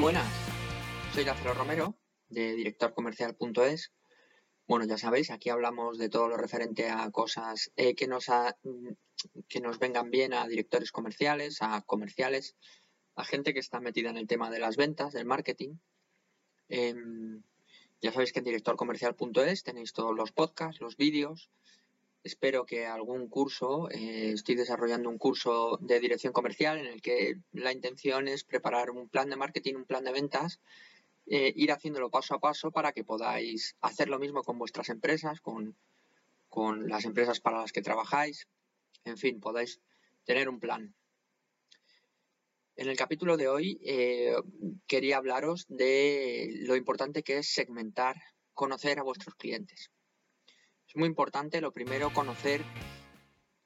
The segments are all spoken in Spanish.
buenas, soy Lázaro Romero de directorcomercial.es. Bueno, ya sabéis, aquí hablamos de todo lo referente a cosas eh, que, nos que nos vengan bien a directores comerciales, a comerciales, a gente que está metida en el tema de las ventas, del marketing. Em, ya sabéis que en directorcomercial.es tenéis todos los podcasts, los vídeos. Espero que algún curso, eh, estoy desarrollando un curso de dirección comercial en el que la intención es preparar un plan de marketing, un plan de ventas, eh, ir haciéndolo paso a paso para que podáis hacer lo mismo con vuestras empresas, con, con las empresas para las que trabajáis, en fin, podáis tener un plan. En el capítulo de hoy eh, quería hablaros de lo importante que es segmentar, conocer a vuestros clientes. Es muy importante, lo primero, conocer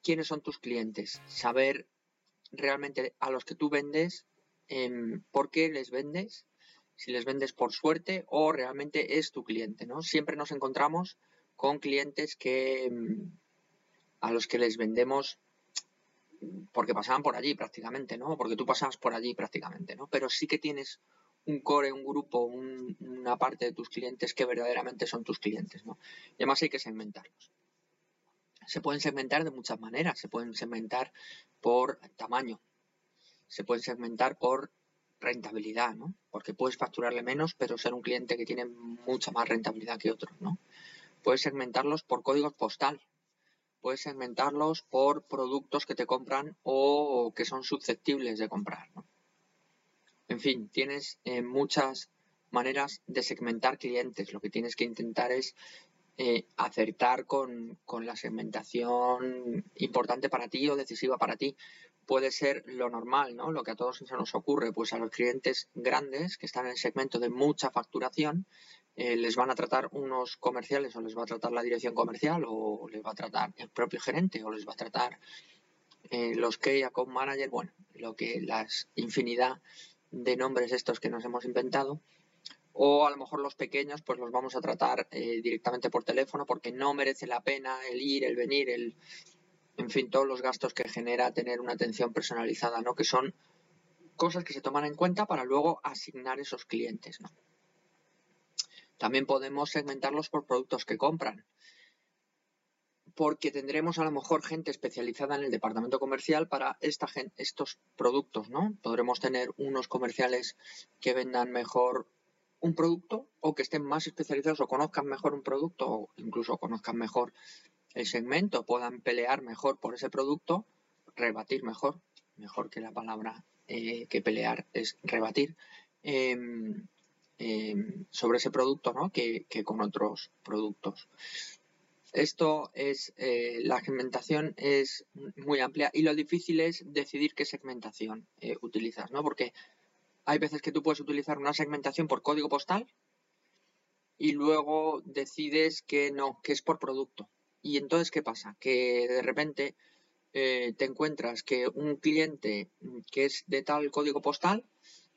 quiénes son tus clientes, saber realmente a los que tú vendes, em, por qué les vendes, si les vendes por suerte o realmente es tu cliente, ¿no? Siempre nos encontramos con clientes que em, a los que les vendemos porque pasaban por allí prácticamente, ¿no? Porque tú pasabas por allí prácticamente, ¿no? Pero sí que tienes un core, un grupo, una parte de tus clientes que verdaderamente son tus clientes, ¿no? Y además hay que segmentarlos. Se pueden segmentar de muchas maneras. Se pueden segmentar por tamaño. Se pueden segmentar por rentabilidad, ¿no? Porque puedes facturarle menos, pero ser un cliente que tiene mucha más rentabilidad que otros, ¿no? Puedes segmentarlos por códigos postal puedes segmentarlos por productos que te compran o que son susceptibles de comprar. En fin, tienes eh, muchas maneras de segmentar clientes. Lo que tienes que intentar es eh, acertar con, la segmentación importante para ti o decisiva para ti. Puede ser lo normal, ¿no? Lo que a todos se nos ocurre, pues a los clientes grandes que están en el segmento de mucha facturación, eh, les van a tratar unos comerciales o les va a tratar la dirección comercial o les va a tratar el propio gerente o les va a tratar los Key Account Manager, bueno, lo que las infinidad de nombres estos que nos hemos inventado. O a lo mejor los pequeños, pues los vamos a tratar eh, directamente por teléfono porque no merece la pena el ir, el venir, el, en fin, todos los gastos que genera tener una atención personalizada, ¿no? Que son cosas que se toman en cuenta para luego asignar esos clientes. También podemos segmentarlos por productos que compran. Porque tendremos a lo mejor gente especializada en el departamento comercial para estos productos, ¿no? Podremos tener unos comerciales que vendan mejor un producto o que estén más especializados o conozcan mejor un producto o incluso conozcan mejor el segmento, puedan pelear mejor por ese producto, rebatir mejor, mejor que la palabra eh, que pelear es rebatir. Em, Em, sobre ese producto ¿no? que, con otros productos. Esto es, eh, la segmentación es muy amplia y lo difícil es decidir qué segmentación eh, utilizas, ¿no? Porque hay veces que tú puedes utilizar una segmentación por código postal y luego decides que no, que es por producto. Y entonces, ¿qué pasa? Que de repente eh, te encuentras que un cliente que es de tal código postal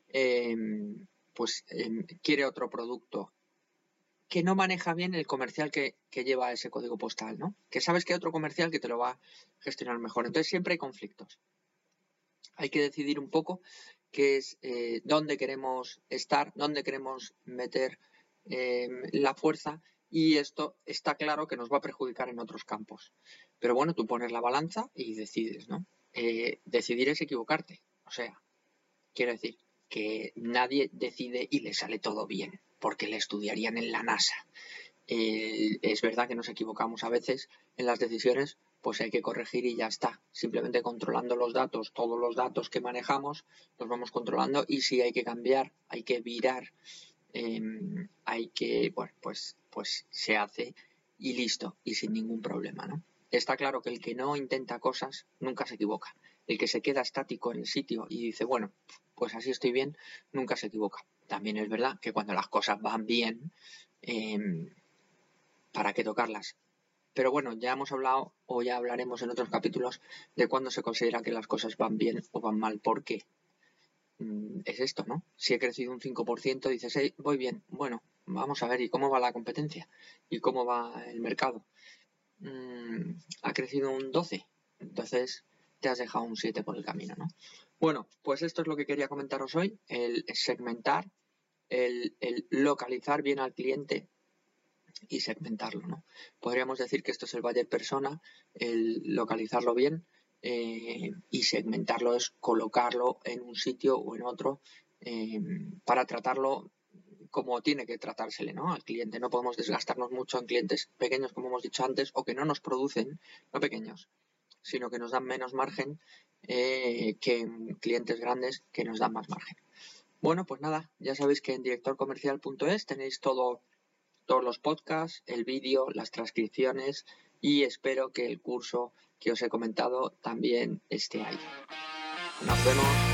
em, pues em, quiere otro producto que no maneja bien el comercial que, lleva ese código postal, ¿no? Que sabes que hay otro comercial que te lo va a gestionar mejor. Entonces siempre hay conflictos. Hay que decidir un poco qué es eh, dónde queremos estar, dónde queremos meter em, la fuerza y esto está claro que nos va a perjudicar en otros campos. Pero bueno, tú pones la balanza y decides, ¿no? Eh, decidir es equivocarte. O sea, quiero decir, que nadie decide y le sale todo bien, porque le estudiarían en la NASA. Es verdad que nos equivocamos a veces en las decisiones, pues hay que corregir y ya está. Simplemente controlando los datos, todos los datos que manejamos, los vamos controlando y si hay que cambiar, hay que virar, em, hay que, bueno, pues, pues se hace y listo, y sin ningún problema, ¿no? Está claro que el que no intenta cosas nunca se equivoca. El que se queda estático en el sitio y dice, bueno, pues así estoy bien, nunca se equivoca. También es verdad que cuando las cosas van bien, em, ¿para qué tocarlas? Pero bueno, ya hemos hablado o ya hablaremos en otros capítulos de cuándo se considera que las cosas van bien o van mal. ¿Por qué? Mm, es esto, ¿no? Si he crecido un 5%, dices, hey, voy bien. Bueno, vamos a ver, ¿y cómo va la competencia? ¿Y cómo va el mercado? Mm, ha crecido un 12%. Entonces, te has dejado un 7 por el camino, ¿no? Bueno, pues esto es lo que quería comentaros hoy, el segmentar, el, localizar bien al cliente y segmentarlo, ¿no? Podríamos decir que esto es el buyer persona, el localizarlo bien eh, y segmentarlo es colocarlo en un sitio o en otro eh, para tratarlo como tiene que tratársele ¿no? al cliente. No podemos desgastarnos mucho en clientes pequeños, como hemos dicho antes, o que no nos producen, no pequeños, sino que nos dan menos margen eh, que en clientes grandes que nos dan más margen. Bueno, pues nada, ya sabéis que en directorcomercial.es tenéis todo, todos los podcasts, el vídeo, las transcripciones y espero que el curso que os he comentado también esté ahí. Nos vemos.